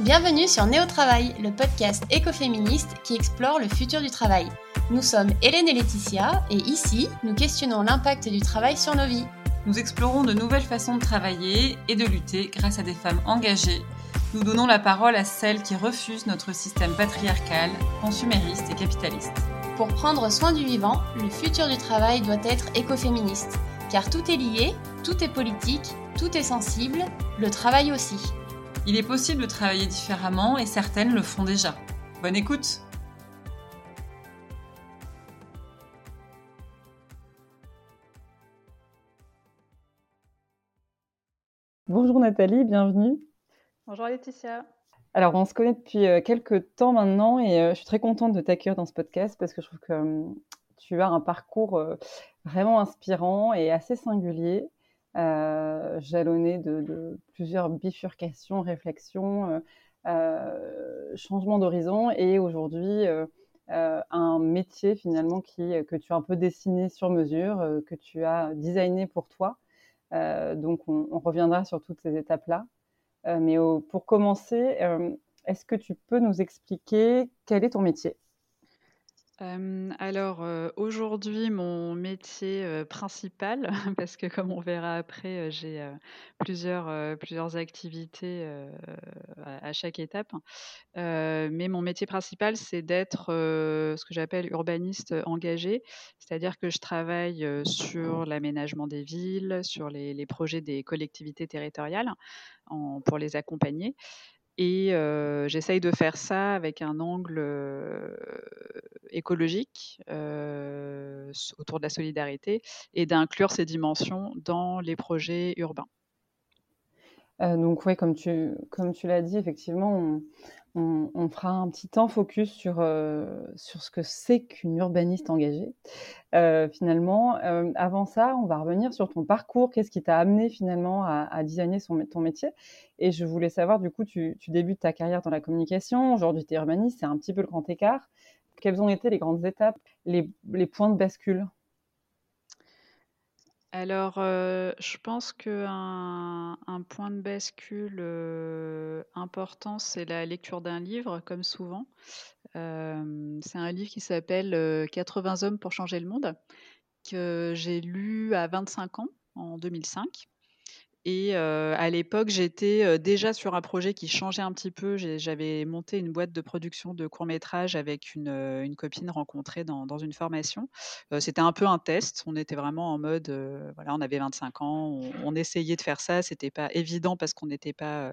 Bienvenue sur Néo Travail, le podcast écoféministe qui explore le futur du travail. Nous sommes Hélène et Laetitia et ici, nous questionnons l'impact du travail sur nos vies. Nous explorons de nouvelles façons de travailler et de lutter grâce à des femmes engagées. Nous donnons la parole à celles qui refusent notre système patriarcal, consumériste et capitaliste. Pour prendre soin du vivant, le futur du travail doit être écoféministe. Car tout est lié, tout est politique, tout est sensible, le travail aussi. Il est possible de travailler différemment et certaines le font déjà. Bonne écoute Bonjour Nathalie, bienvenue. Bonjour Laetitia. Alors, on se connaît depuis euh, quelques temps maintenant et euh, je suis très contente de t'accueillir dans ce podcast parce que je trouve que hum, tu as un parcours euh, vraiment inspirant et assez singulier. Euh, jalonné de, plusieurs bifurcations, réflexions, euh, euh, changements d'horizon et aujourd'hui un métier finalement qui, que tu as un peu dessiné sur mesure, que tu as designé pour toi. donc on, reviendra sur toutes ces étapes-là. mais pour commencer, est-ce que tu peux nous expliquer quel est ton métier? Alors, aujourd'hui, mon métier, principal, parce que comme on verra après, j'ai, plusieurs, activités, à chaque étape. mais mon métier principal, c'est d'être, ce que j'appelle urbaniste, engagé. C'est-à-dire que je travaille, sur l'aménagement des villes, sur les projets des collectivités territoriales pour les accompagner. Et j'essaye de faire ça avec un angle écologique autour de la solidarité et d'inclure ces dimensions dans les projets urbains. donc oui, comme tu, comme tu l'as dit, effectivement, fera un petit temps focus sur, euh, sur ce que c'est qu'une urbaniste engagée. Euh, finalement, euh, avant ça, on va revenir sur ton parcours. Qu'est-ce qui t'a amené finalement à, designer ton métier Et je voulais savoir, du coup, tu, débutes ta carrière dans la communication. Aujourd'hui, tu es urbaniste, c'est un petit peu le grand écart. Quelles ont été les grandes étapes, les, les points de bascule? Alors, je pense qu'un un point de bascule, important, c'est la lecture d'un livre, comme souvent. c'est un livre qui s'appelle, 80 hommes pour changer le monde, que j'ai lu à 25 ans, en 2005. Et à l'époque, j'étais déjà sur un projet qui changeait un petit peu. J'avais monté une boîte de production de courts métrages avec une, copine rencontrée dans, une formation. C'était un peu un test. On était vraiment en mode, voilà, on avait 25 ans, on, essayait de faire ça. C'était pas évident parce qu'on n'était pas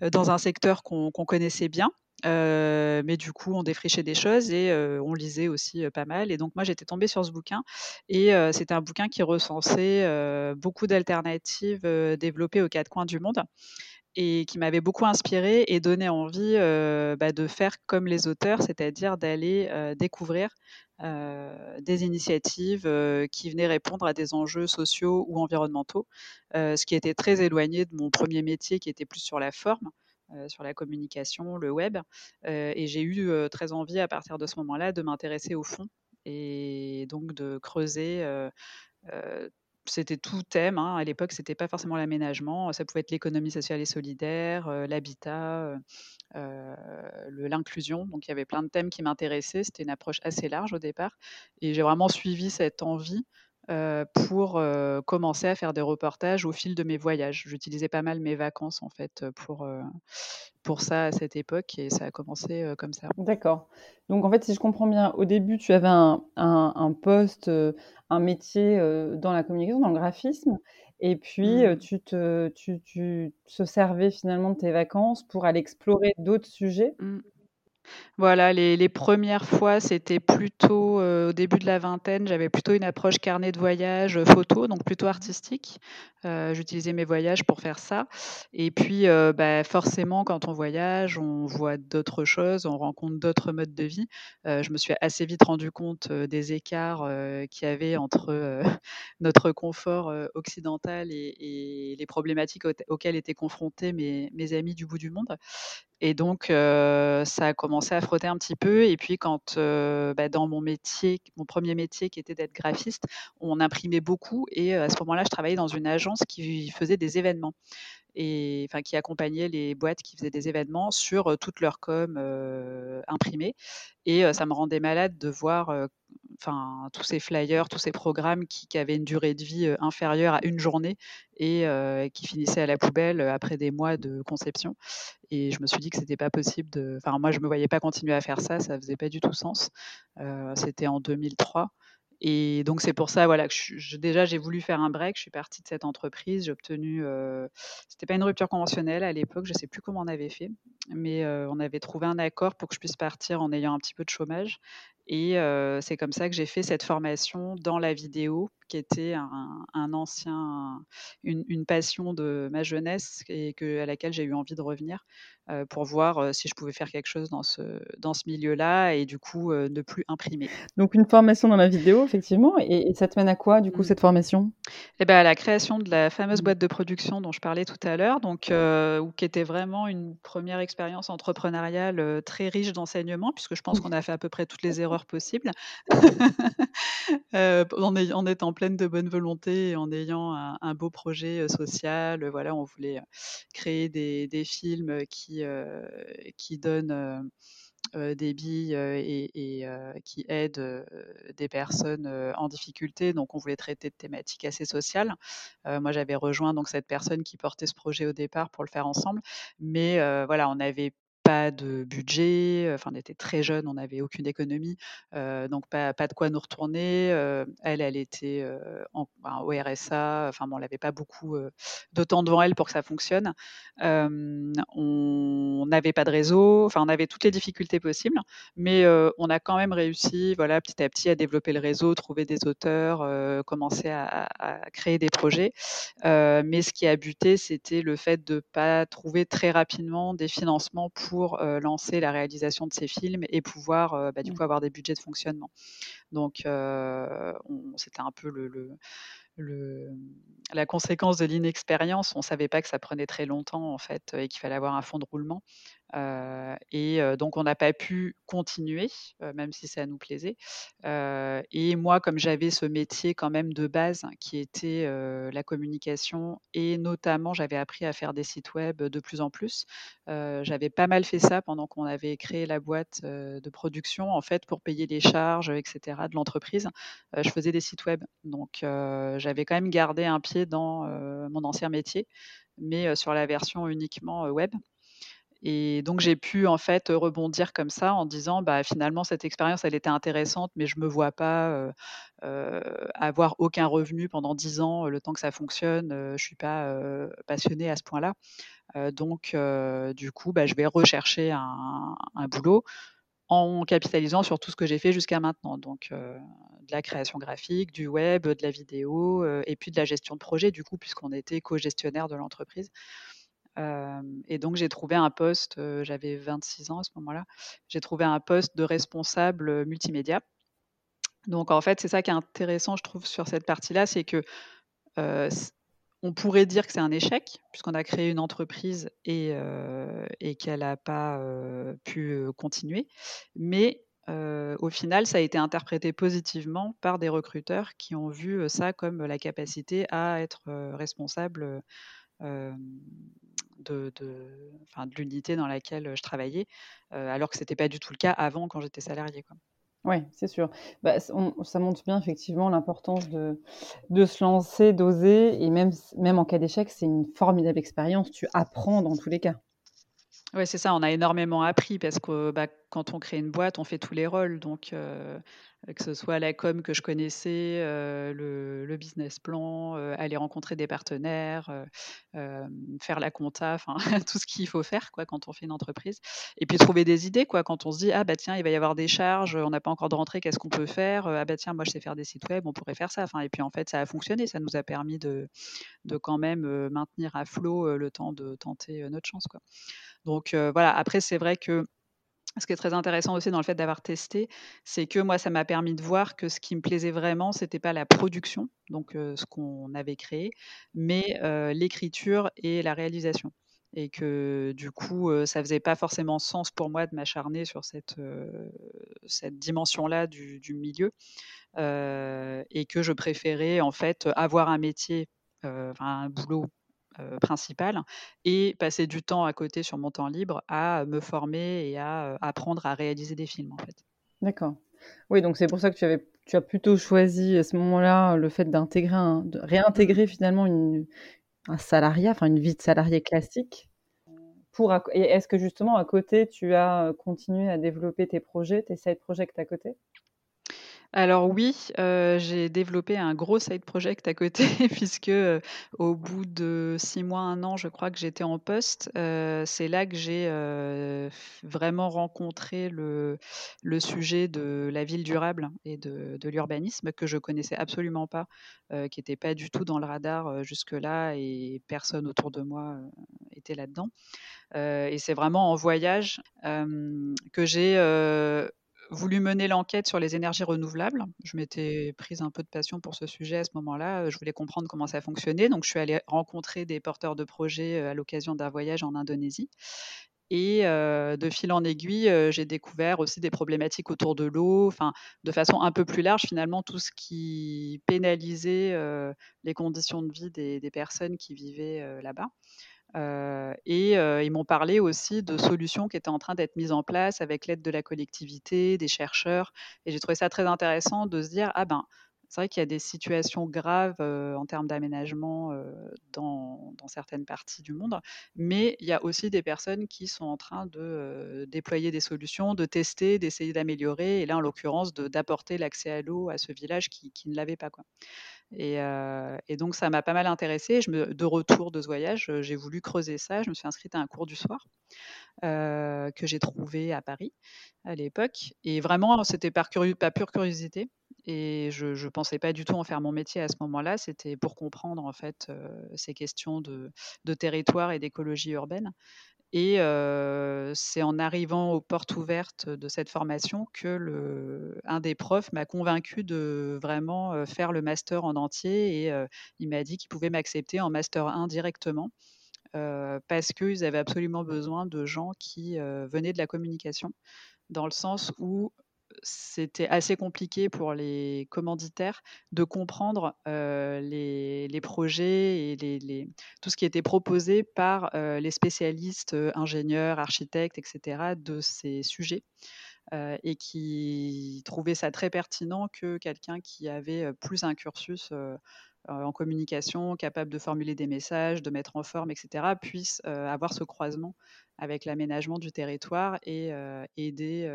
dans un secteur qu'on connaissait bien mais du coup, on défrichait des choses et on lisait aussi pas mal. Et donc, moi, j'étais tombée sur ce bouquin et c'était un bouquin qui recensait beaucoup d'alternatives développées aux quatre coins du monde et qui m'avait beaucoup inspirée et donné envie bah, de faire comme les auteurs, c'est-à-dire d'aller découvrir des initiatives qui venaient répondre à des enjeux sociaux ou environnementaux, ce qui était très éloigné de mon premier métier qui était plus sur la forme. Euh, sur la communication, le web. Euh, et j'ai eu euh, très envie à partir de ce moment-là de m'intéresser au fond et donc de creuser c'était tout thème. Hein. À l'époque, c'était pas forcément l'aménagement. Ça pouvait être l'économie sociale et solidaire, l'habitat, l'inclusion. Donc, il y avait plein de thèmes qui m'intéressaient. C'était une approche assez large au départ. Et j'ai vraiment suivi cette envie pour commencer à faire des reportages au fil de mes voyages. J'utilisais pas mal mes vacances en fait pour, pour ça à cette époque et ça a commencé comme ça. D'accord. Donc en fait, si je comprends bien, au début, tu avais un, un, poste, un métier dans la communication, dans le graphisme. Et puis, mmh. tu, te, tu, tu te servais finalement de tes vacances pour aller explorer d'autres sujets? Mmh. Voilà, les premières fois, c'était plutôt, euh, au début de la vingtaine, j'avais plutôt une approche carnet de voyage, euh, photo, donc plutôt artistique. Euh, j'utilisais mes voyages pour faire ça et puis, bah, forcément, quand on voyage, on voit d'autres choses, on rencontre d'autres modes de vie. je me suis assez vite rendu compte, des écarts, qu'il y avait entre, notre confort, occidental et les problématiques auxquelles étaient confrontés mes amis du bout du monde Et donc, ça a commencé à frotter un petit peu. Et puis, quand bah, dans mon métier, mon premier métier qui était d'être graphiste, on imprimait beaucoup. Et à ce moment-là, je travaillais dans une agence qui faisait des événements enfin qui accompagnait les boîtes qui faisaient des événements sur toute leur com. Et ça me rendait malade de voir enfin tous ces flyers, tous ces programmes qui, avaient une durée de vie inférieure à une journée et qui finissaient à la poubelle après des mois de conception. Et je me suis dit que c'était pas possible de. Enfin, moi, je me voyais pas continuer à faire ça, ça faisait pas du tout sens. c'était en 2003. Et donc c'est pour ça voilà que déjà j'ai voulu faire un break. Je suis partie de cette entreprise. J'ai obtenu, c'était pas une rupture conventionnelle à l'époque. Je sais plus comment on avait fait, mais on avait trouvé un accord pour que je puisse partir en ayant un petit peu de chômage. Et c'est comme ça que j'ai fait cette formation dans la vidéo, qui était un, ancien, une, passion de ma jeunesse et à laquelle j'ai eu envie de revenir pour voir si je pouvais faire quelque chose dans ce, dans ce milieu-là et du coup ne plus imprimer. Donc une formation dans la vidéo, effectivement. Et, ça te mène à quoi, du coup, mmh. cette formation? Eh ben, À la création de la fameuse mmh. boîte de production dont je parlais tout à l'heure, donc qui était vraiment une première expérience entrepreneuriale très riche d'enseignement, puisque je pense qu'on a fait à peu près toutes les erreurs possible, euh, en, étant pleine de bonne volonté et en ayant un, beau projet social. Voilà, on voulait créer des, films qui, qui donnent des billes et, qui aident des personnes en difficulté. Donc, on voulait traiter de thématiques assez sociales. moi, j'avais rejoint donc cette personne qui portait ce projet au départ pour le faire ensemble, mais voilà, on avait pas de budget, enfin on était très jeunes, on n'avait aucune économie, donc pas, de quoi nous retourner. elle, elle était en, ben, au RSA, enfin bon, elle n'avait pas beaucoup de temps devant elle pour que ça fonctionne. on n'avait pas de réseau, enfin on avait toutes les difficultés possibles, mais on a quand même réussi, voilà, petit à petit à développer le réseau, trouver des auteurs, commencer à, à, créer des projets. mais ce qui a buté, c'était le fait de pas trouver très rapidement des financements pour pour lancer la réalisation de ces films et pouvoir bah, du mmh. coup avoir des budgets de fonctionnement. Donc c'était un peu le, le, la conséquence de l'inexpérience. On ne savait pas que ça prenait très longtemps en fait et qu'il fallait avoir un fond de roulement et donc on n'a pas pu continuer, même si ça nous plaisait. et moi, comme j'avais ce métier quand même de base qui était la communication et notamment j'avais appris à faire des sites web de plus en plus. j'avais pas mal fait ça pendant qu'on avait créé la boîte de production en fait pour payer les charges, etc. de l'entreprise. je faisais des sites web, donc j'avais quand même gardé un pied dans mon ancien métier, mais sur la version uniquement web. Et donc j'ai pu en fait rebondir comme ça en disant bah finalement cette expérience elle était intéressante mais je me vois pas avoir aucun revenu pendant dix ans le temps que ça fonctionne. je suis pas passionnée à ce point-là. donc du coup bah, je vais rechercher un, boulot en capitalisant sur tout ce que j'ai fait jusqu'à maintenant. Donc de la création graphique, du web, de la vidéo et puis de la gestion de projet du coup puisqu'on était co-gestionnaire de l'entreprise et donc j'ai trouvé un poste, j'avais 26 ans à ce moment-là, j'ai trouvé un poste de responsable multimédia. Donc en fait, c'est ça qui est intéressant, je trouve, sur cette partie-là, c'est que on pourrait dire que c'est un échec, puisqu'on a créé une entreprise et, qu'elle n'a pas pu continuer. Mais au final, ça a été interprété positivement par des recruteurs qui ont vu ça comme la capacité à être responsable de, de, l'unité dans laquelle je travaillais, alors que ce n'était pas du tout le cas avant quand j'étais salarié. Oui, c'est sûr. Bah, ça montre bien effectivement l'importance de, de se lancer, d'oser, et même, même en cas d'échec, c'est une formidable expérience. Tu apprends dans tous les cas. Oui, c'est ça, on a énormément appris parce que bah, quand on crée une boîte, on fait tous les rôles. Donc, que ce soit la com que je connaissais, le, business plan, aller rencontrer des partenaires, faire la compta, enfin tout ce qu'il faut faire quoi quand on fait une entreprise. Et puis trouver des idées quoi quand on se dit ah bah tiens il va y avoir des charges, on n'a pas encore de rentrée, qu'est-ce qu'on peut faire Ah bah tiens moi je sais faire des sites web, on pourrait faire ça. Enfin et puis en fait ça a fonctionné, ça nous a permis de, de quand même maintenir à flot le temps de tenter notre chance quoi. Donc voilà après c'est vrai que ce qui est très intéressant aussi dans le fait d'avoir testé, c'est que moi, ça m'a permis de voir que ce qui me plaisait vraiment, c'était pas la production, donc ce qu'on avait créé, mais l'écriture et la réalisation. et que du coup, ça faisait pas forcément sens pour moi de m'acharner sur cette, cette dimension-là du, du, milieu et que je préférais en fait avoir un métier, un boulot principal et passer du temps à côté sur mon temps libre à me former et à apprendre à réaliser des films en fait. D'accord. Oui, donc c'est pour ça que tu, as plutôt choisi à ce moment-là le fait d'intégrer, de réintégrer finalement un salariat, enfin une vie de salarié classique. Pour, est-ce que justement à côté, tu as continué à développer tes projets, tes side projects à côté? Alors oui, euh, j'ai développé un gros side project à côté puisque, euh, au bout de six mois, un an, je crois que j'étais en poste. Euh, c'est là que j'ai, vraiment rencontré le sujet de la ville durable et de de l'urbanisme que je connaissais absolument pas, qui n'était pas du tout dans le radar, jusque-là et personne autour de moi, était là-dedans. et c'est vraiment en voyage, que j'ai, voulu mener l'enquête sur les énergies renouvelables. Je m'étais prise un peu de passion pour ce sujet à ce moment-là. Je voulais comprendre comment ça fonctionnait. Donc, je suis allée rencontrer des porteurs de projets à l'occasion d'un voyage en Indonésie. Et de fil en aiguille, j'ai découvert aussi des problématiques autour de l'eau, enfin, de façon un peu plus large, finalement, tout ce qui pénalisait les conditions de vie des personnes qui vivaient là-bas et ils m'ont parlé aussi de solutions qui étaient en train d'être mises en place avec l'aide de la collectivité, des chercheurs. Et j'ai trouvé ça très intéressant de se dire ah ben c'est vrai qu'il y a des situations graves en termes d'aménagement dans, certaines parties du monde, mais il y a aussi des personnes qui sont en train de déployer des solutions, de tester, d'essayer d'améliorer, et là en l'occurrence d'apporter l'accès à l'eau à ce village qui, qui ne l'avait pas. Quoi. Et, et, donc ça m'a pas mal intéressée. Je me, de retour de ce voyage, j'ai voulu creuser ça. Je me suis inscrite à un cours du soir que j'ai trouvé à Paris à l'époque. Et vraiment, c'était par, par pure curiosité. Et je ne pensais pas du tout en faire mon métier à ce moment-là. C'était pour comprendre en fait ces questions de territoire et d'écologie urbaine. Et c'est en arrivant aux portes ouvertes de cette formation que le, un des profs m'a convaincu de vraiment faire le master en entier et il m'a dit qu'il pouvait m'accepter en master 1 directement parce qu'ils avaient absolument besoin de gens qui venaient de la communication dans le sens où c'était assez compliqué pour les commanditaires de comprendre les, projets et tout ce qui était proposé par les spécialistes, ingénieurs, architectes, etc., de ces sujets. et qui trouvaient ça très pertinent que quelqu'un qui avait plus un cursus en communication, capable de formuler des messages, de mettre en forme, etc., puisse avoir ce croisement avec l'aménagement du territoire et aider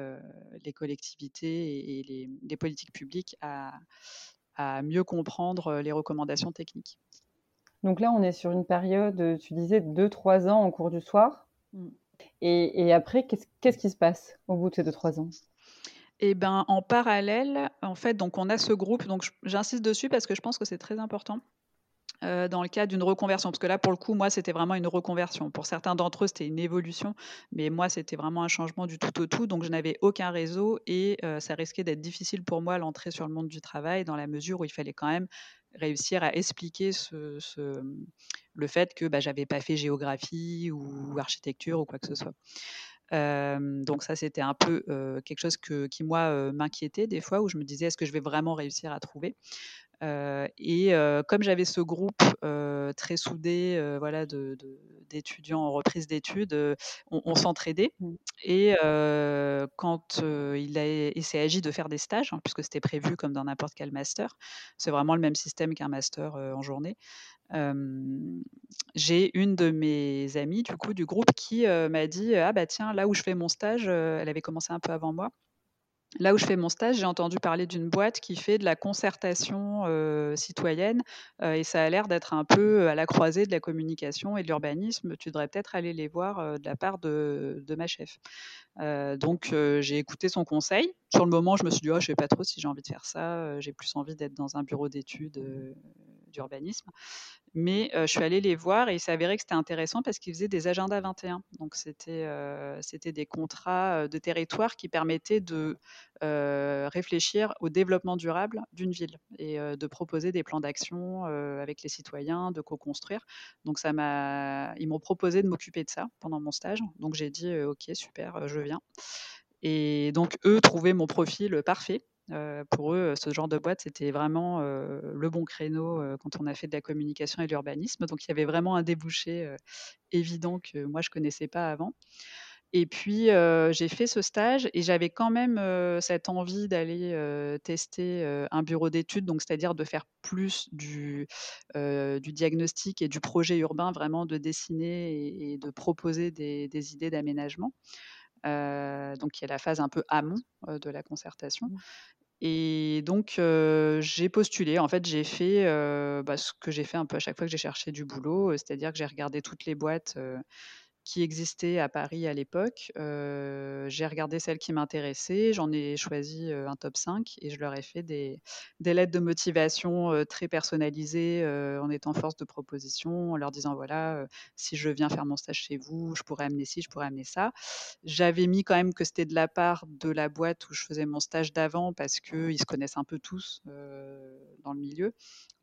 les collectivités et, les, politiques publiques à, mieux comprendre les recommandations techniques. Donc là, on est sur une période, tu disais, 2-3 ans en cours du soir. Mmh. Et, après, qu'est-ce qui se passe au bout de ces 2-3 ans? Eh ben, en parallèle, en fait, donc on a ce groupe. Donc, j'insiste dessus parce que je pense que c'est très important. Euh, dans le cas d'une reconversion Parce que là, pour le coup, moi, c'était vraiment une reconversion. Pour certains d'entre eux, c'était une évolution, mais moi, c'était vraiment un changement du tout au tout. Donc, je n'avais aucun réseau et euh, ça risquait d'être difficile pour moi l'entrée sur le monde du travail, dans la mesure où il fallait quand même réussir à expliquer le fait que bah, j'avais pas fait géographie ou architecture ou quoi que ce soit. Euh, donc ça, c'était un peu quelque chose qui, moi, m'inquiétait des fois, où je me disais, est-ce que je vais vraiment réussir à trouver? Et comme j'avais ce groupe très soudé, voilà, d'étudiants en reprise d'études, on, s'entraidait. Mmh. Et quand il, s'est agi de faire des stages, hein, puisque c'était prévu comme dans n'importe quel master, c'est vraiment le même système qu'un master en journée. j'ai une de mes amies du coup du groupe qui m'a dit ah bah tiens là où je fais mon stage, elle avait commencé un peu avant moi Là où je fais mon stage, j'ai entendu parler d'une boîte qui fait de la concertation citoyenne et ça a l'air d'être un peu à la croisée de la communication et de l'urbanisme. Tu devrais peut-être aller les voir de la part de, ma chef. donc j'ai écouté son conseil. Sur le moment, je me suis dit, oh, je ne sais pas trop si j'ai envie de faire ça. j'ai plus envie d'être dans un bureau d'études d'urbanisme. Mais je suis allée les voir et il s'avérait que c'était intéressant parce qu'ils faisaient des agendas 21. Donc c'était c'était des contrats de territoire qui permettaient de réfléchir au développement durable d'une ville et de proposer des plans d'action avec les citoyens, de co-construire. Donc ça m'a, ils m'ont proposé de m'occuper de ça pendant mon stage. Donc j'ai dit ok super, je viens. Et donc eux trouvaient mon profil parfait pour eux, ce genre de boîte, c'était vraiment le bon créneau quand on a fait de la communication et de l'urbanisme. Donc il y avait vraiment un débouché évident que moi je connaissais pas avant. Et puis j'ai fait ce stage et j'avais quand même cette envie d'aller tester un bureau d'études, donc c'est-à-dire de faire plus du, diagnostic et du projet urbain, vraiment de dessiner et, de proposer des, des idées d'aménagement. donc il y a la phase un peu amont de la concertation. Et donc, j'ai postulé. En fait, j'ai fait bah, ce que j'ai fait un peu à chaque fois que j'ai cherché du boulot, c'est-à-dire que j'ai regardé toutes les boîtes qui existaient à Paris à l'époque. j'ai regardé celles qui m'intéressaient, j'en ai choisi un top 5 et je leur ai fait des, lettres de motivation très personnalisées en étant force de proposition, en leur disant voilà, si je viens faire mon stage chez vous, je pourrais amener ci, je pourrais amener ça. J'avais mis quand même que c'était de la part de la boîte où je faisais mon stage d'avant parce qu'ils se connaissent un peu tous dans le milieu.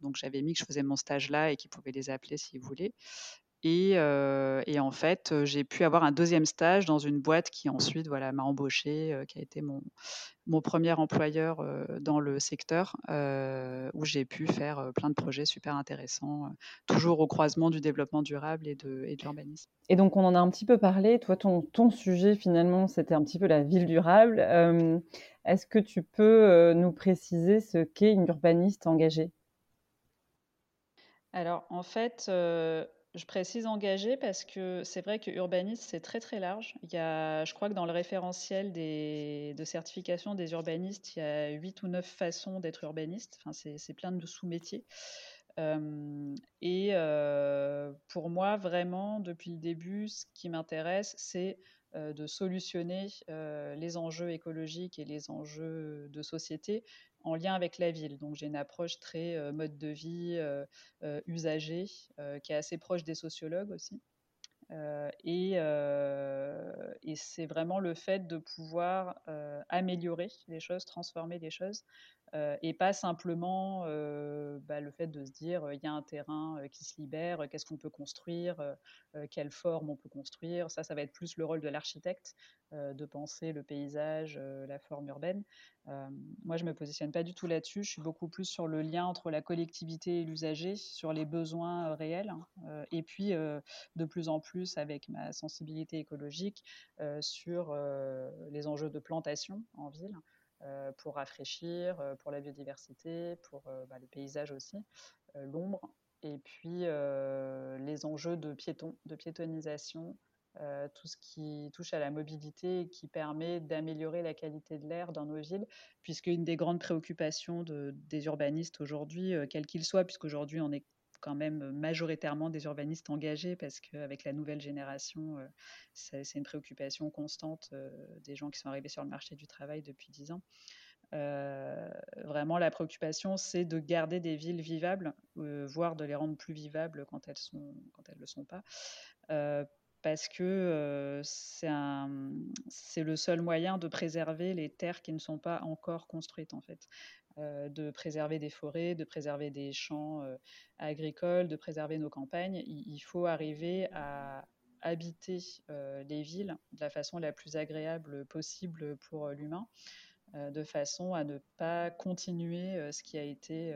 Donc j'avais mis que je faisais mon stage là et qu'ils pouvaient les appeler s'ils voulaient. Et, en fait, j'ai pu avoir un deuxième stage dans une boîte qui ensuite voilà, m'a embauché, qui a été mon, mon premier employeur dans le secteur, où j'ai pu faire plein de projets super intéressants, toujours au croisement du développement durable et de, et de l'urbanisme. Et donc, on en a un petit peu parlé. Toi, ton, ton sujet, finalement, c'était un petit peu la ville durable. Est-ce que tu peux nous préciser ce qu'est une urbaniste engagée? Alors en fait, je précise engagé parce que c'est vrai que urbaniste, c'est très très large. Il y a, je crois que dans le référentiel de certification des urbanistes, il y a huit ou neuf façons d'être urbaniste. Enfin, c'est plein de sous-métiers. Euh, et euh, pour moi, vraiment, depuis le début, ce qui m'intéresse, c'est euh, de solutionner les enjeux écologiques et les enjeux de société en lien avec la ville. Donc j'ai une approche très euh, mode de vie, euh, euh, usager, qui est assez proche des sociologues aussi. et, et c'est vraiment le fait de pouvoir améliorer les choses, transformer les choses, et pas simplement bah, le fait de se dire il y a un terrain qui se libère, qu'est-ce qu'on peut construire, quelle forme on peut construire. Ça, ça va être plus le rôle de l'architecte de penser le paysage, la forme urbaine. moi, je me positionne pas du tout là-dessus. Je suis beaucoup plus sur le lien entre la collectivité et l'usager, sur les besoins réels, hein, et puis de plus en plus avec ma sensibilité écologique sur les enjeux de plantation en ville. Euh, pour rafraîchir, euh, pour la biodiversité, pour euh, bah, le paysage aussi, l'ombre, et puis les enjeux de piétons, de piétonisation, tout ce qui touche à la mobilité et qui permet d'améliorer la qualité de l'air dans nos villes, puisque une des grandes préoccupations des urbanistes aujourd'hui, quels qu'ils soient, puisqu'aujourd'hui on est quand même majoritairement des urbanistes engagés parce qu'avec la nouvelle génération, c'est une préoccupation constante des gens qui sont arrivés sur le marché du travail depuis dix ans. vraiment, la préoccupation, c'est de garder des villes vivables, voire de les rendre plus vivables quand elles sont, le sont pas, parce que c'est le seul moyen de préserver les terres qui ne sont pas encore construites en fait. Euh, de préserver des forêts, de préserver des champs euh, agricoles, de préserver nos campagnes. Il, faut arriver à habiter euh, les villes de la façon la plus agréable possible pour l'humain de façon à ne pas continuer ce qui a été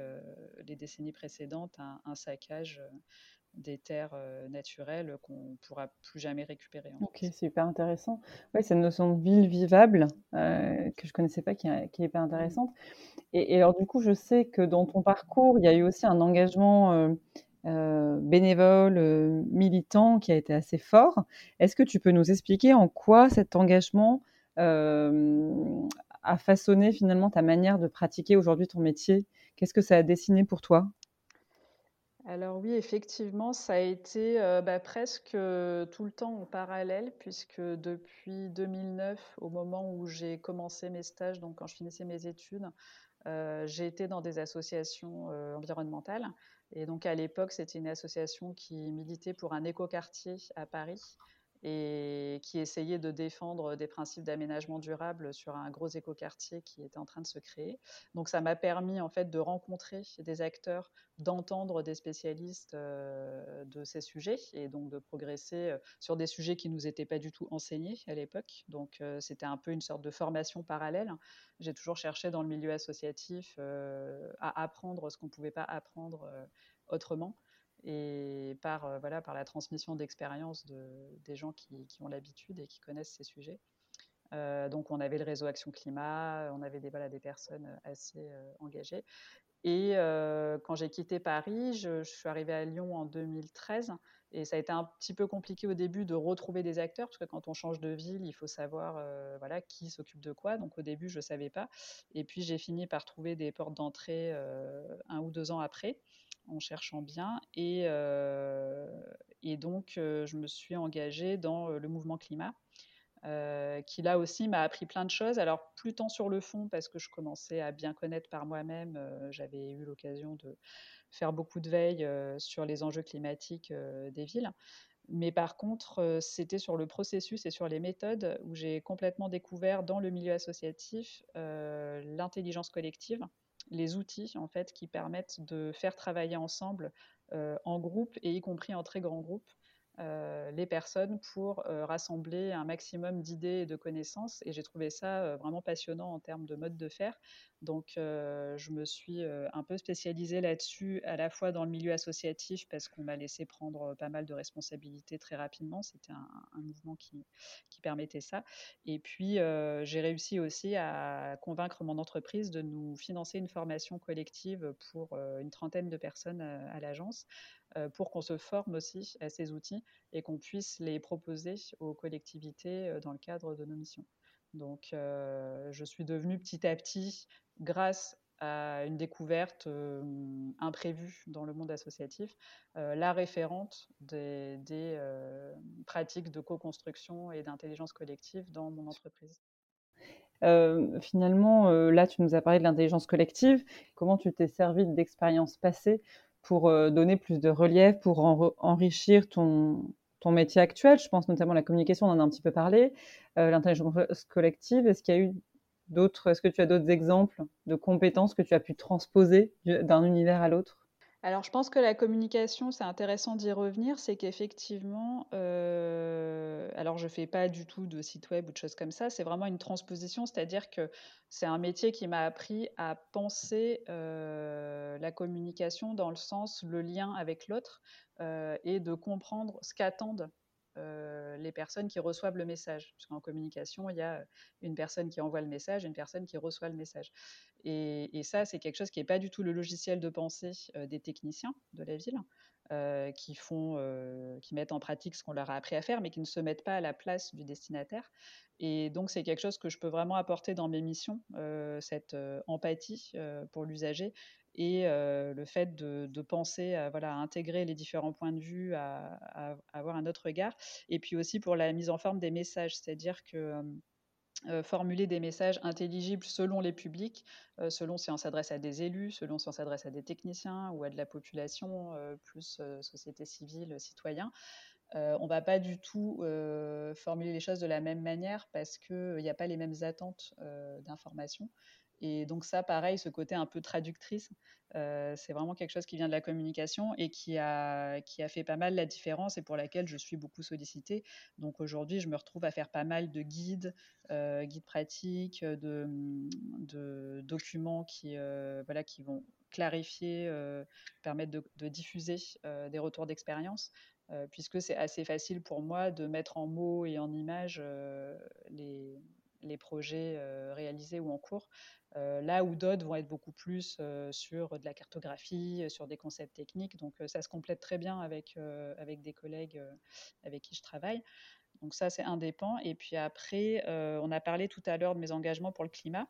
les décennies précédentes, un saccage des terres naturelles qu'on ne pourra plus jamais récupérer. ok, c'est hyper intéressant. Oui, cette notion de ville vivable que je ne connaissais pas, qui est, hyper intéressante. Et, alors du coup, je sais que dans ton parcours, il y a eu aussi un engagement bénévole, militant, qui a été assez fort. Est-ce que tu peux nous expliquer en quoi cet engagement a façonné finalement ta manière de pratiquer aujourd'hui ton métier? Qu'est-ce que ça a dessiné pour toi? Alors oui, effectivement, ça a été euh, bah, presque euh, tout le temps en parallèle, puisque depuis 2009, au moment où j'ai commencé mes stages, donc quand je finissais mes études, j'ai été dans des associations environnementales. Et donc à l'époque, c'était une association qui militait pour un écoquartier à Paris et qui essayait de défendre des principes d'aménagement durable sur un gros écoquartier qui était en train de se créer. Donc ça m'a permis en fait de rencontrer des acteurs, d'entendre des spécialistes euh, de ces sujets et donc de progresser euh, sur des sujets qui nous étaient pas du tout enseignés à l'époque. Donc euh, c'était un peu une sorte de formation parallèle. J'ai toujours cherché dans le milieu associatif à apprendre ce qu'on ne pouvait pas apprendre autrement et par, euh, voilà, par la transmission d'expériences de, des gens qui, qui ont l'habitude et qui connaissent ces sujets. Euh, donc on avait le réseau Action Climat, on avait des, voilà, des personnes assez euh, engagées. Et quand j'ai quitté Paris, je, je, suis arrivée à Lyon en 2013 et ça a été un petit peu compliqué au début de retrouver des acteurs parce que quand on change de ville, il faut savoir voilà, qui s'occupe de quoi. Donc au début, je ne savais pas. Et puis j'ai fini par trouver des portes d'entrée un ou deux ans après en cherchant bien. Et, euh, donc, euh, je me suis engagée dans euh, le mouvement climat. qui là aussi m'a appris plein de choses. Alors plus tant sur le fond parce que je commençais à bien connaître par moi-même. J'avais eu l'occasion de faire beaucoup de veille sur les enjeux climatiques des villes. Mais par contre, c'était sur le processus et sur les méthodes où j'ai complètement découvert dans le milieu associatif l'intelligence collective les outils en fait qui permettent de faire travailler ensemble euh, en groupe et y compris en très grand groupe les personnes pour euh, rassembler un maximum d'idées et de connaissances. Et j'ai trouvé ça vraiment passionnant en termes de mode de faire. Donc, je me suis un peu spécialisée là-dessus, à la fois dans le milieu associatif, parce qu'on m'a laissé prendre pas mal de responsabilités très rapidement. C'était un, mouvement qui, permettait ça. Et puis, j'ai réussi aussi à convaincre mon entreprise de nous financer une formation collective pour une trentaine de personnes à l'agence pour qu'on se forme aussi à ces outils et qu'on puisse les proposer aux collectivités dans le cadre de nos missions. Donc, je suis devenue petit à petit grâce à une découverte imprévue dans le monde associatif, la référente des, pratiques de co-construction et d'intelligence collective dans mon entreprise. finalement, là, tu nous as parlé de l'intelligence collective. Comment tu t'es servi d'expériences passées pour donner plus de relief, pour enrichir ton, ton métier actuel Je pense notamment à la communication, on en a un petit peu parlé. l'intelligence collective, est-ce qu'il y a eu d'autres Est-ce que tu as d'autres exemples de compétences que tu as pu transposer d'un univers à l'autre? Alors, je pense que la communication, c'est intéressant d'y revenir, c'est qu'effectivement, euh, alors je fais pas du tout de site web ou de choses comme ça, c'est vraiment une transposition, c'est-à-dire que c'est un métier qui m'a appris à penser euh, la communication dans le sens le lien avec l'autre euh, et de comprendre ce qu'attendent euh, les personnes qui reçoivent le message. Parce qu'en communication, il y a une personne qui envoie le message une personne qui reçoit le message. Et, ça, c'est quelque chose qui n'est pas du tout le logiciel de pensée euh, des techniciens de la ville, euh, qui, font, qui mettent en pratique ce qu'on leur a appris à faire, mais qui ne se mettent pas à la place du destinataire. Et donc, c'est quelque chose que je peux vraiment apporter dans mes missions, cette empathie pour l'usager et le fait de, penser à, voilà, intégrer les différents points de vue, à, avoir un autre regard, et puis aussi pour la mise en forme des messages, c'est-à-dire que formuler des messages intelligibles selon les publics, selon si on s'adresse à des élus, selon si on s'adresse à des techniciens ou à de la population, plus société civile, citoyens. on ne va pas du tout formuler les choses de la même manière parce qu'il n'y a pas les mêmes attentes d'information. Et donc ça, pareil, ce côté un peu traductrice, euh, c'est vraiment quelque chose qui vient de la communication et qui a, qui a fait pas mal la différence et pour laquelle je suis beaucoup sollicitée. Donc aujourd'hui, je me retrouve à faire pas mal de guides, euh, guides pratiques, de, de documents qui, euh, voilà, qui vont clarifier, permettre de, de diffuser des retours d'expérience. puisque c'est assez facile pour moi de mettre en mots et en images les, les projets réalisés ou en cours. Euh, là où d'autres vont être beaucoup plus euh, sur de la cartographie, euh, sur des concepts techniques. Donc ça se complète très bien avec, avec des collègues avec qui je travaille. Donc ça, c'est indépendant. Et puis après, on a parlé tout à l'heure de mes engagements pour le climat.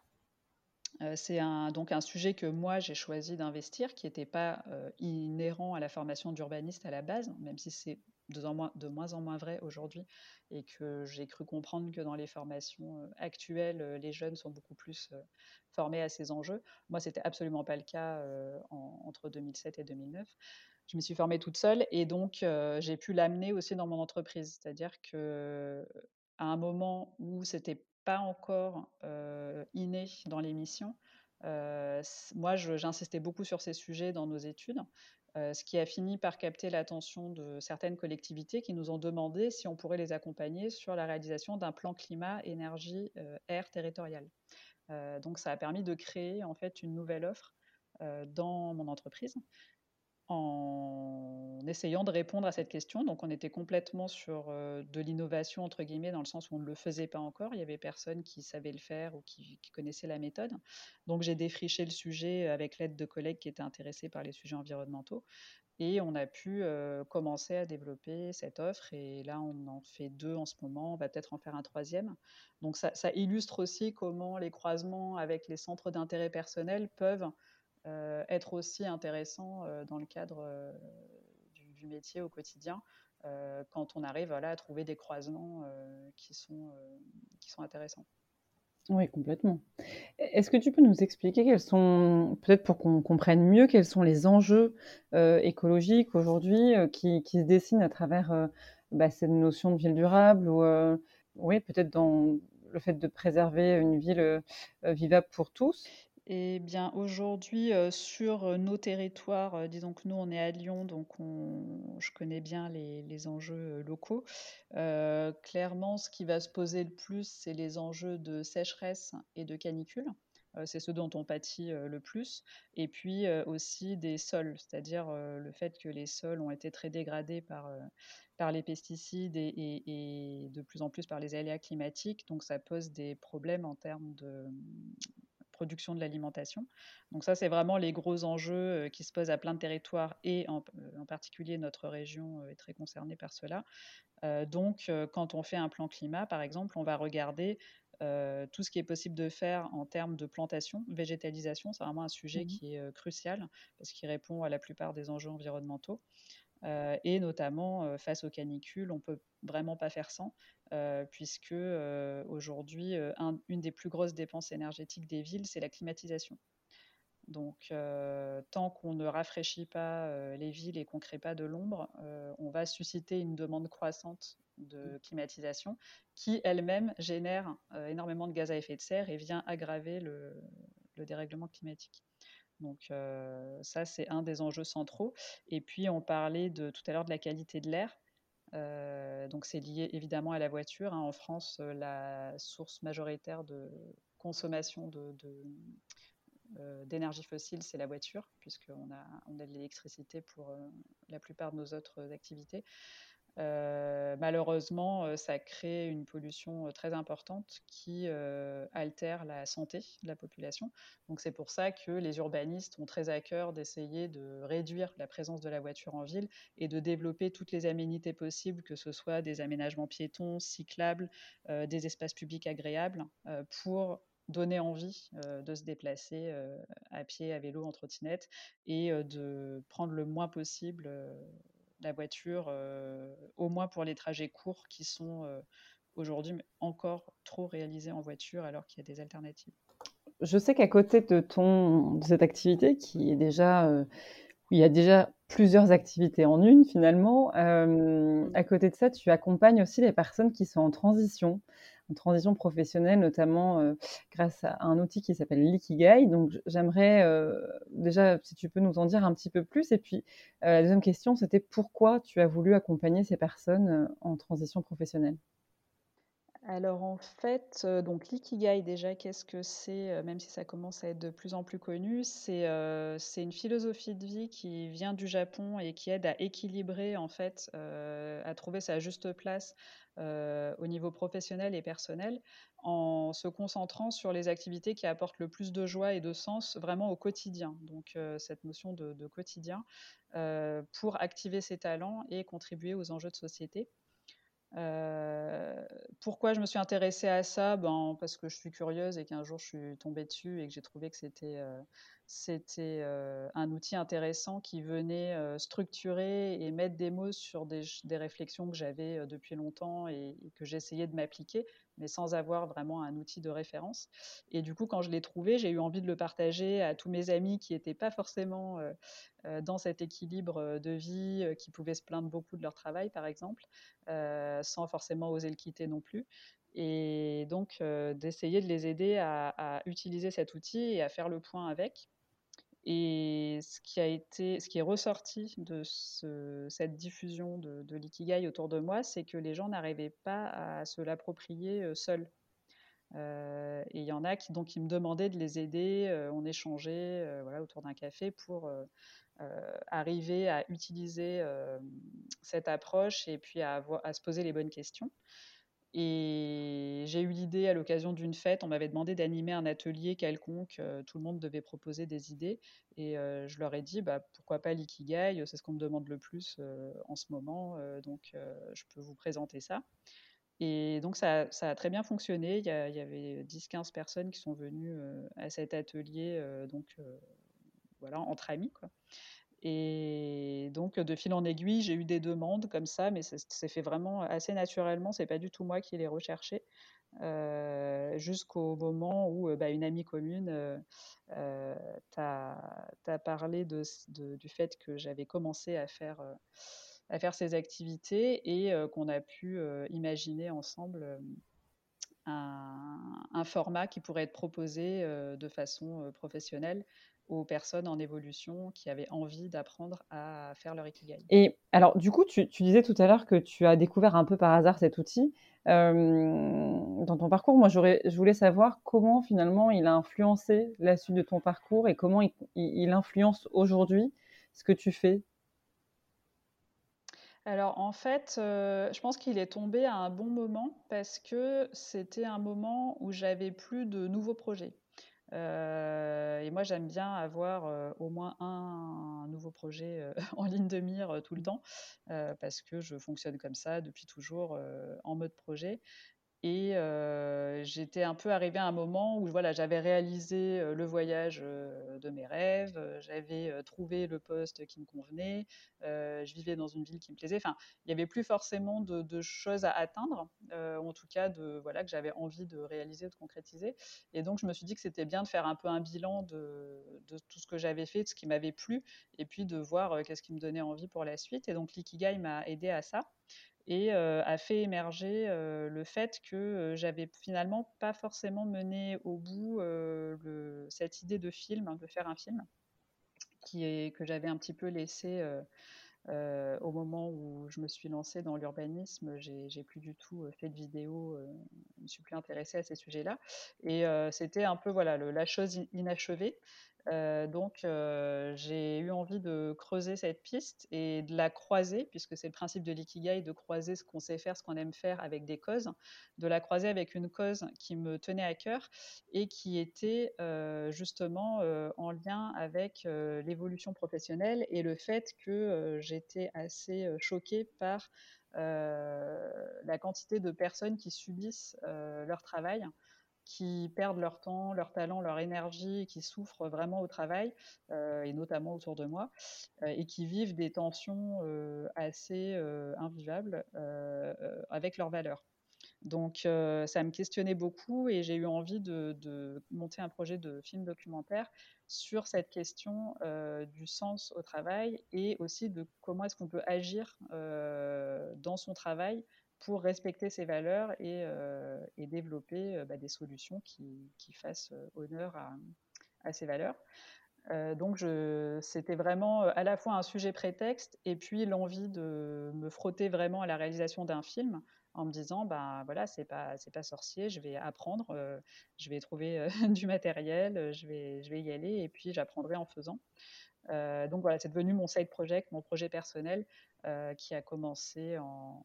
c'est donc un sujet que moi j'ai choisi d'investir, qui n'était pas inhérent à la formation d'urbaniste à la base, même si c'est de, moins, en moins vrai aujourd'hui et que j'ai cru comprendre que dans les formations actuelles, les jeunes sont beaucoup plus formés à ces enjeux. Moi, c'était absolument pas le cas entre 2007 et 2009 je me suis formée toute seule et donc j'ai pu l'amener aussi dans mon entreprise. C'est-à-dire que à un moment où c'était pas encore inné dans l'émission, moi j'insistais beaucoup sur ces sujets dans nos études, ce qui a fini par capter l'attention de certaines collectivités qui nous ont demandé si on pourrait les accompagner sur la réalisation d'un plan climat, énergie, air territorial. donc ça a permis de créer en fait une nouvelle offre dans mon entreprise en essayant de répondre à cette question. Donc, on était complètement sur de l'innovation, entre guillemets, dans le sens où on ne le faisait pas encore. Il y avait personne qui savait le faire ou qui, connaissait la méthode. Donc, j'ai défriché le sujet avec l'aide de collègues qui étaient intéressés par les sujets environnementaux. Et on a pu commencer à développer cette offre. Et là, on en fait deux en ce moment. On va peut-être en faire un troisième. Donc, ça, ça illustre aussi comment les croisements avec les centres d'intérêt personnel peuvent euh, être aussi intéressant euh, dans le cadre euh, du, métier au quotidien quand on arrive à trouver des croisements qui, sont, qui sont intéressants. Oui, complètement. Est-ce que tu peux nous expliquer quels sont, peut-être pour qu'on comprenne mieux, quels sont les enjeux écologiques aujourd'hui qui, qui, se dessinent à travers bah, cette notion de ville durable ou oui, peut-être dans le fait de préserver une ville vivable pour tous? Eh bien, aujourd'hui, sur nos territoires, disons que nous, on est à Lyon, donc je connais bien les, enjeux locaux. clairement, ce qui va se poser le plus, c'est les enjeux de sécheresse et de canicule. c'est ce dont on pâtit le plus. Et puis aussi des sols, c'est-à-dire le fait que les sols ont été très dégradés par, par les pesticides et, de plus en plus par les aléas climatiques. Donc ça pose des problèmes en termes de, production de l'alimentation. Donc ça, c'est vraiment les gros enjeux euh, qui se posent à plein de territoires et en, euh, particulier notre région euh, est très concernée par cela. donc quand on fait un plan climat, par exemple, on va regarder tout ce qui est possible de faire en termes de plantation, végétalisation, c'est vraiment un sujet mmh qui est crucial parce qu'il répond à la plupart des enjeux environnementaux. Et notamment face aux canicules, on peut vraiment pas faire sans, puisque aujourd'hui, une des plus grosses dépenses énergétiques des villes, c'est la climatisation. Donc, tant qu'on ne rafraîchit pas les villes et qu'on ne crée pas de l'ombre, on va susciter une demande croissante de mmh. climatisation qui elle-même génère énormément de gaz à effet de serre et vient aggraver le, le dérèglement climatique. Donc ça, c'est un des enjeux centraux. Et puis, on parlait de, tout à l'heure de la qualité de l'air. Donc c'est lié évidemment à la voiture. Hein. En France, la source majoritaire de consommation euh, d'énergie fossile, c'est la voiture, puisqu'on a, on a de l'électricité pour la plupart de nos autres activités. Euh, malheureusement, euh, ça crée une pollution euh, très importante qui altère la santé de la population. Donc c'est pour ça que les urbanistes ont très à cœur d'essayer de réduire la présence de la voiture en ville et de développer toutes les aménités possibles, que ce soit des aménagements piétons, cyclables, des espaces publics agréables, pour donner envie de se déplacer à pied, à vélo, en trottinette et de prendre le moins possible la voiture, euh, au moins pour les trajets courts qui sont euh, aujourd'hui encore trop réalisés en voiture alors qu'il y a des alternatives. Je sais qu'à côté de, ton, de cette activité qui est déjà, euh, il y a déjà plusieurs activités en une finalement, mmh. à côté de ça, tu accompagnes aussi les personnes qui sont en transition en transition professionnelle, notamment grâce à un outil qui s'appelle l'Ikigai. Donc, j'aimerais déjà, si tu peux nous en dire un petit peu plus. Et puis, la deuxième question, c'était pourquoi tu as voulu accompagner ces personnes en transition professionnelle? Alors en fait, donc l'ikigai déjà, qu'est-ce que c'est Même si ça commence à être de plus en plus connu, c'est une philosophie de vie qui vient du Japon et qui aide à équilibrer en fait, à trouver sa juste place au niveau professionnel et personnel, en se concentrant sur les activités qui apportent le plus de joie et de sens vraiment au quotidien. Donc cette notion de quotidien pour activer ses talents et contribuer aux enjeux de société. Euh, pourquoi je me suis intéressée à ça? Ben, Parce que je suis curieuse et qu'un jour je suis tombée dessus et que j'ai trouvé que c'était euh, c'était un outil intéressant qui venait structurer et mettre des mots sur des, réflexions que j'avais depuis longtemps et, que j'essayais de m'appliquer, mais sans avoir vraiment un outil de référence. Et du coup, quand je l'ai trouvé, j'ai eu envie de le partager à tous mes amis qui n'étaient pas forcément dans cet équilibre de vie, qui pouvaient se plaindre beaucoup de leur travail, par exemple, sans forcément oser le quitter non plus et donc d'essayer de les aider à, utiliser cet outil et à faire le point avec. Et ce qui a été, ce qui est ressorti de cette diffusion de, l'ikigai autour de moi, c'est que les gens n'arrivaient pas à se l'approprier seuls. et il y en a qui, donc, qui me demandaient de les aider. on échangeait voilà, autour d'un café pour arriver à utiliser cette approche et puis à, se poser les bonnes questions. Et j'ai eu l'idée à l'occasion d'une fête, on m'avait demandé d'animer un atelier quelconque, tout le monde devait proposer des idées. Et je leur ai dit, bah, pourquoi pas l'ikigai, c'est ce qu'on me demande le plus en ce moment, donc je peux vous présenter ça. Et donc ça, a très bien fonctionné, il y, avait 10-15 personnes qui sont venues à cet atelier, donc voilà, entre amis. Et donc, de fil en aiguille, j'ai eu des demandes comme ça, mais ça s'est fait vraiment assez naturellement. C'est pas du tout moi qui les recherché, euh, jusqu'au moment où bah, une amie commune t'a parlé du fait que j'avais commencé à faire, ces activités et qu'on a pu imaginer ensemble un, format qui pourrait être proposé de façon professionnelle aux personnes en évolution qui avaient envie d'apprendre à faire leur ikigai. Et alors, du coup, tu, disais tout à l'heure que tu as découvert un peu par hasard cet outil. Euh, dans ton parcours, moi, je voulais savoir comment finalement il a influencé la suite de ton parcours et comment il, influence aujourd'hui ce que tu fais. Alors en fait, euh, je pense qu'il est tombé à un bon moment parce que c'était un moment où j'avais plus de nouveaux projets. Euh, et moi, j'aime bien avoir euh, au moins un, nouveau projet euh, en ligne de mire tout le temps, parce que je fonctionne comme ça depuis toujours en mode projet. Et j'étais un peu arrivée à un moment où voilà, j'avais réalisé le voyage de mes rêves, j'avais trouvé le poste qui me convenait, je vivais dans une ville qui me plaisait. Enfin, il n'y avait plus forcément de, choses à atteindre, en tout cas de voilà que j'avais envie de réaliser, de concrétiser. Et donc je me suis dit que c'était bien de faire un peu un bilan de, de tout ce que j'avais fait, de ce qui m'avait plu, et puis de voir qu'est-ce qui me donnait envie pour la suite. Et donc l'ikigai m'a aidé à ça et a fait émerger le fait que j'avais finalement pas forcément mené au bout cette idée de film, hein, de faire un film, qui est, que j'avais un petit peu laissé au moment où je me suis lancée dans l'urbanisme. J'ai plus du tout fait de vidéo, je me suis plus intéressée à ces sujets-là, et c'était un peu voilà la chose inachevée. Euh, donc, euh, j'ai eu envie de creuser cette piste et de la croiser, puisque c'est le principe de l'ikigai, de croiser ce qu'on sait faire, ce qu'on aime faire avec des causes, de la croiser avec une cause qui me tenait à cœur et qui était euh, justement en lien avec l'évolution professionnelle et le fait que j'étais assez choquée par la quantité de personnes qui subissent leur travail qui perdent leur temps, leur talent, leur énergie, qui souffrent vraiment au travail, euh, et notamment autour de moi, euh, et qui vivent des tensions euh, assez invivables avec leurs valeurs. Donc ça me questionnait beaucoup et j'ai eu envie de, monter un projet de film documentaire sur cette question du sens au travail et aussi de comment est-ce qu'on peut agir dans son travail pour respecter ses valeurs et, euh, développer euh, bah, des solutions qui, fassent euh, honneur à, ces valeurs. donc, c'était vraiment à la fois un sujet prétexte et puis l'envie de me frotter vraiment à la réalisation d'un film en me disant, ben voilà, c'est pas, pas sorcier, je vais apprendre, je vais trouver du matériel, je vais y aller et puis j'apprendrai en faisant. donc voilà, c'est devenu mon side project, mon projet personnel qui a commencé en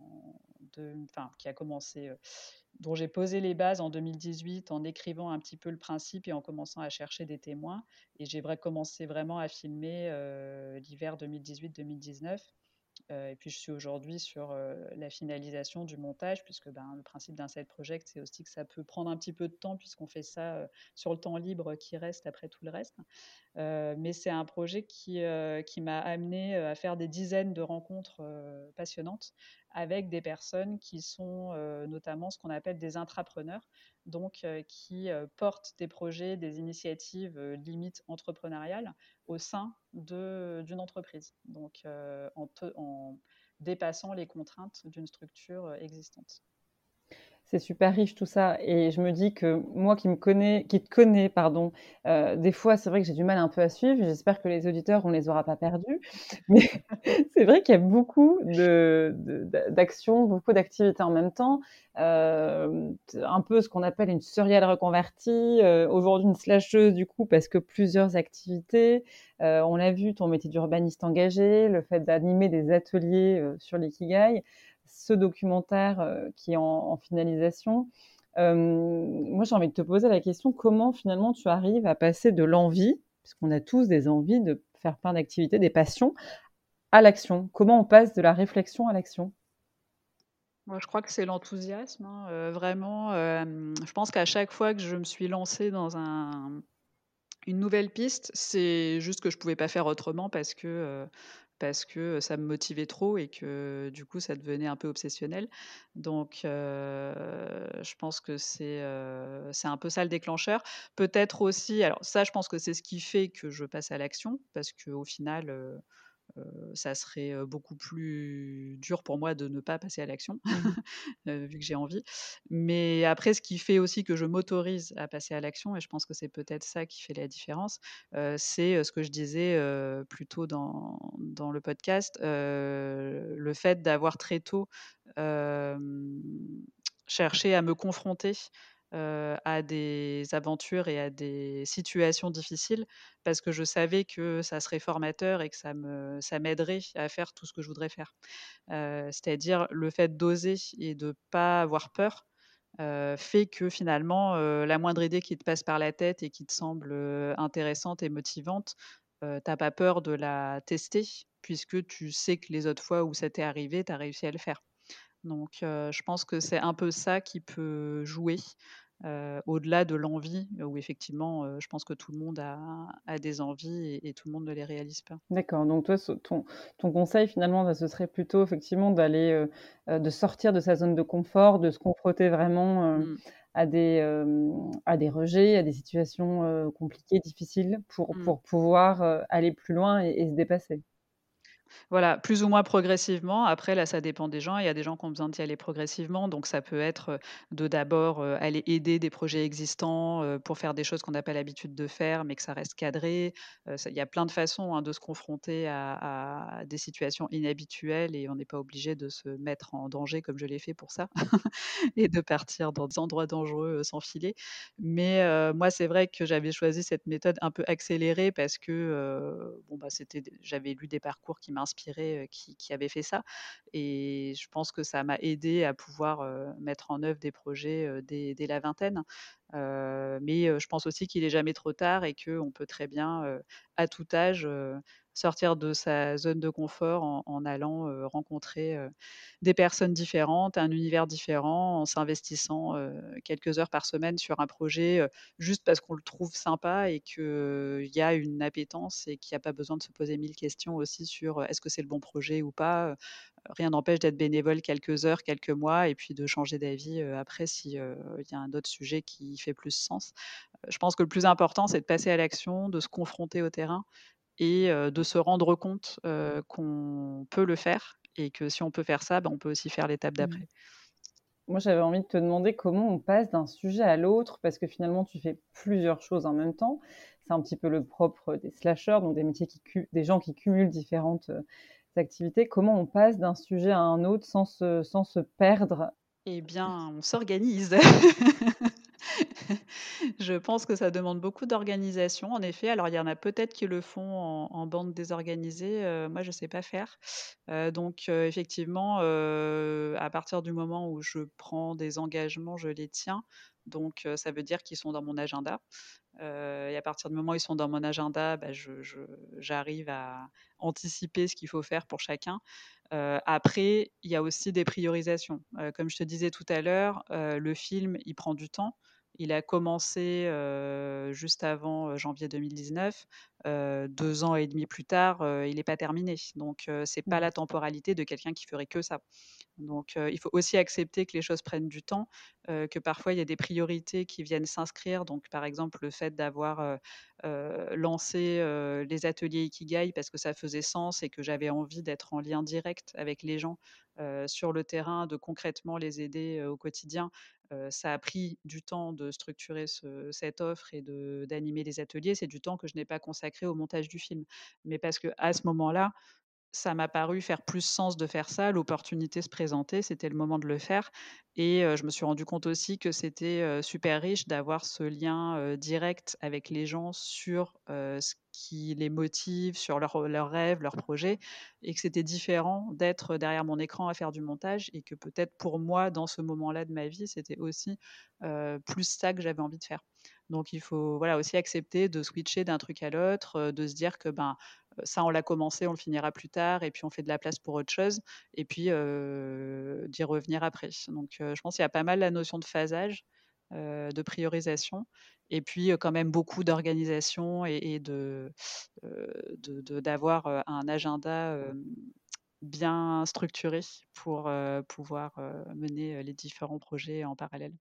qui a commencé, euh, dont j'ai posé les bases en 2018 en écrivant un petit peu le principe et en commençant à chercher des témoins. Et j'ai commencé vraiment à filmer euh, l'hiver 2018-2019. Euh, et puis je suis aujourd'hui sur la finalisation du montage, puisque ben, le principe d'un side project, c'est aussi que ça peut prendre un petit peu de temps, puisqu'on fait ça sur le temps libre qui reste après tout le reste. Mais c'est un projet qui, qui m'a amené à faire des dizaines de rencontres passionnantes avec des personnes qui sont notamment ce qu'on appelle des intrapreneurs, donc qui portent des projets, des initiatives limites entrepreneuriales au sein d'une entreprise, donc en, en dépassant les contraintes d'une structure existante c'est super riche tout ça. Et je me dis que moi qui me connais, qui te connais, pardon, euh, des fois c'est vrai que j'ai du mal un peu à suivre. J'espère que les auditeurs on les aura pas perdus. Mais c'est vrai qu'il y a beaucoup d'actions, beaucoup d'activités en même temps. Euh, un peu ce qu'on appelle une serial reconvertie. Euh, aujourd'hui une slasheuse du coup parce que plusieurs activités. on l'a vu, ton métier d'urbaniste engagé, le fait d'animer des ateliers sur l'ikigai ce documentaire euh, qui est en, finalisation. Euh, moi, j'ai envie de te poser la question comment finalement tu arrives à passer de l'envie, puisqu'on a tous des envies de faire plein d'activités, des passions, à l'action? Comment on passe de la réflexion à l'action? Moi, je crois que c'est l'enthousiasme. Hein, euh, vraiment, je pense qu'à chaque fois que je me suis lancée dans un, une nouvelle piste, c'est juste que je ne pouvais pas faire autrement parce que parce que ça me motivait trop et que du coup ça devenait un peu obsessionnel. Donc je pense que c'est c'est un peu ça le déclencheur. Peut-être aussi, alors ça je pense que c'est ce qui fait que je passe à l'action parce qu'au final ça serait beaucoup plus dur pour moi de ne pas passer à l'action, mmh vu que j'ai envie. Mais après, ce qui fait aussi que je m'autorise à passer à l'action, et je pense que c'est peut-être ça qui fait la différence, c'est ce que je disais plus tôt dans, dans le podcast, le fait d'avoir très tôt cherché à me confronter à des aventures et à des situations difficiles parce que je savais que ça serait formateur et que ça me ça m'aiderait à faire tout ce que je voudrais faire. c'est-à-dire le fait d'oser et de pas avoir peur fait que finalement la moindre idée qui te passe par la tête et qui te semble intéressante et motivante, t'as pas peur de la tester puisque tu sais que les autres fois où ça t'est arrivé, tu as réussi à le faire. Donc, je pense que c'est un peu ça qui peut jouer au-delà de l'envie, où effectivement, je pense que tout le monde a, des envies et, tout le monde ne les réalise pas. D'accord. Donc toi, ton, ton conseil finalement, bah, ce serait plutôt effectivement d'aller, de sortir de sa zone de confort, de se confronter vraiment mmh. à des, à des rejets, à des situations compliquées, difficiles, pour, mmh. pour pouvoir aller plus loin et se dépasser. Voilà, plus ou moins progressivement. Après, là, ça dépend des gens. Il y a des gens qui ont besoin d'y aller progressivement. Donc, ça peut être de d'abord aller aider des projets existants pour faire des choses qu'on n'a pas l'habitude de faire, mais que ça reste cadré. il y a plein de façons hein, de se confronter à, des situations inhabituelles et on n'est pas obligé de se mettre en danger comme je l'ai fait pour ça et de partir dans des endroits dangereux sans filer. Mais moi, c'est vrai que j'avais choisi cette méthode un peu accélérée parce que bon, bah, j'avais lu des parcours qui m'inspiraient inspiré qui, avait fait ça. Et je pense que ça m'a aidé à pouvoir mettre en œuvre des projets dès, dès la vingtaine. mais je pense aussi qu'il est jamais trop tard et qu'on peut très bien, à tout âge, sortir de sa zone de confort en, allant rencontrer des personnes différentes, un univers différent, en s'investissant quelques heures par semaine sur un projet juste parce qu'on le trouve sympa et qu'il y a une appétence et qu'il n'y a pas besoin de se poser mille questions aussi sur est-ce que c'est le bon projet ou pas. Rien n'empêche d'être bénévole quelques heures, quelques mois et puis de changer d'avis après s'il y a un autre sujet qui fait plus sens. Je pense que le plus important, c'est de passer à l'action, de se confronter au terrain et de se rendre compte qu'on peut le faire et que si on peut faire ça, ben, on peut aussi faire l'étape mmh. d'après. Moi, j'avais envie de te demander comment on passe d'un sujet à l'autre, parce que finalement, tu fais plusieurs choses en même temps. C'est un petit peu le propre des slashers, donc des métiers qui des gens qui cumulent différentes activités. Comment on passe d'un sujet à un autre sans se, sans se perdre? Eh bien, on s'organise. Je pense que ça demande beaucoup d'organisation, en effet. Alors, il y en a peut-être qui le font en, bande désorganisée. Euh, moi, je ne sais pas faire. Euh, donc, euh, effectivement, à partir du moment où je prends des engagements, je les tiens. Donc, ça veut dire qu'ils sont dans mon agenda. et à partir du moment où ils sont dans mon agenda, bah, j'arrive à anticiper ce qu'il faut faire pour chacun. après, il y a aussi des priorisations. comme je te disais tout à l'heure, le film, il prend du temps. Il a commencé juste avant janvier 2019. deux ans et demi plus tard, il n'est pas terminé. Donc, c'est pas la temporalité de quelqu'un qui ferait que ça. Donc, il faut aussi accepter que les choses prennent du temps, que parfois il y a des priorités qui viennent s'inscrire. Donc, par exemple, le fait d'avoir lancé les ateliers Ikigai parce que ça faisait sens et que j'avais envie d'être en lien direct avec les gens sur le terrain, de concrètement les aider au quotidien. Ça a pris du temps de structurer cette offre et d'animer les ateliers. C'est du temps que je n'ai pas consacré au montage du film. Mais parce que à ce moment-là, ça m'a paru faire plus sens de faire ça. L'opportunité se présentait, c'était le moment de le faire. Et je me suis rendu compte aussi que c'était super riche d'avoir ce lien direct avec les gens sur ce qui les motive, sur leurs rêves, leurs projets, et que c'était différent d'être derrière mon écran à faire du montage, et que peut-être pour moi, dans ce moment-là de ma vie, c'était aussi plus ça que j'avais envie de faire. Donc il faut voilà aussi accepter de switcher d'un truc à l'autre, de se dire que ben ça on l'a commencé, on le finira plus tard, et puis on fait de la place pour autre chose, et puis d'y revenir après. Donc je pense qu'il y a pas mal la notion de phasage, de priorisation, et puis quand même beaucoup d'organisation et, de d'avoir un agenda bien structuré pour pouvoir mener les différents projets en parallèle.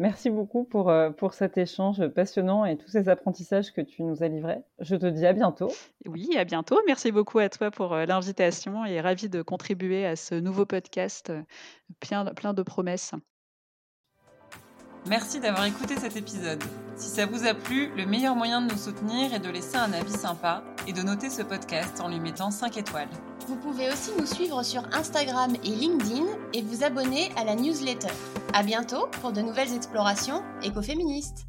Merci beaucoup pour, euh, pour cet échange passionnant et tous ces apprentissages que tu nous as livrés. Je te dis à bientôt. Oui, à bientôt. Merci beaucoup à toi pour euh, l'invitation et ravi de contribuer à ce nouveau podcast euh, plein, plein de promesses. Merci d'avoir écouté cet épisode. Si ça vous a plu, le meilleur moyen de nous soutenir est de laisser un avis sympa et de noter ce podcast en lui mettant 5 étoiles. Vous pouvez aussi nous suivre sur Instagram et LinkedIn et vous abonner à la newsletter. À bientôt pour de nouvelles explorations écoféministes.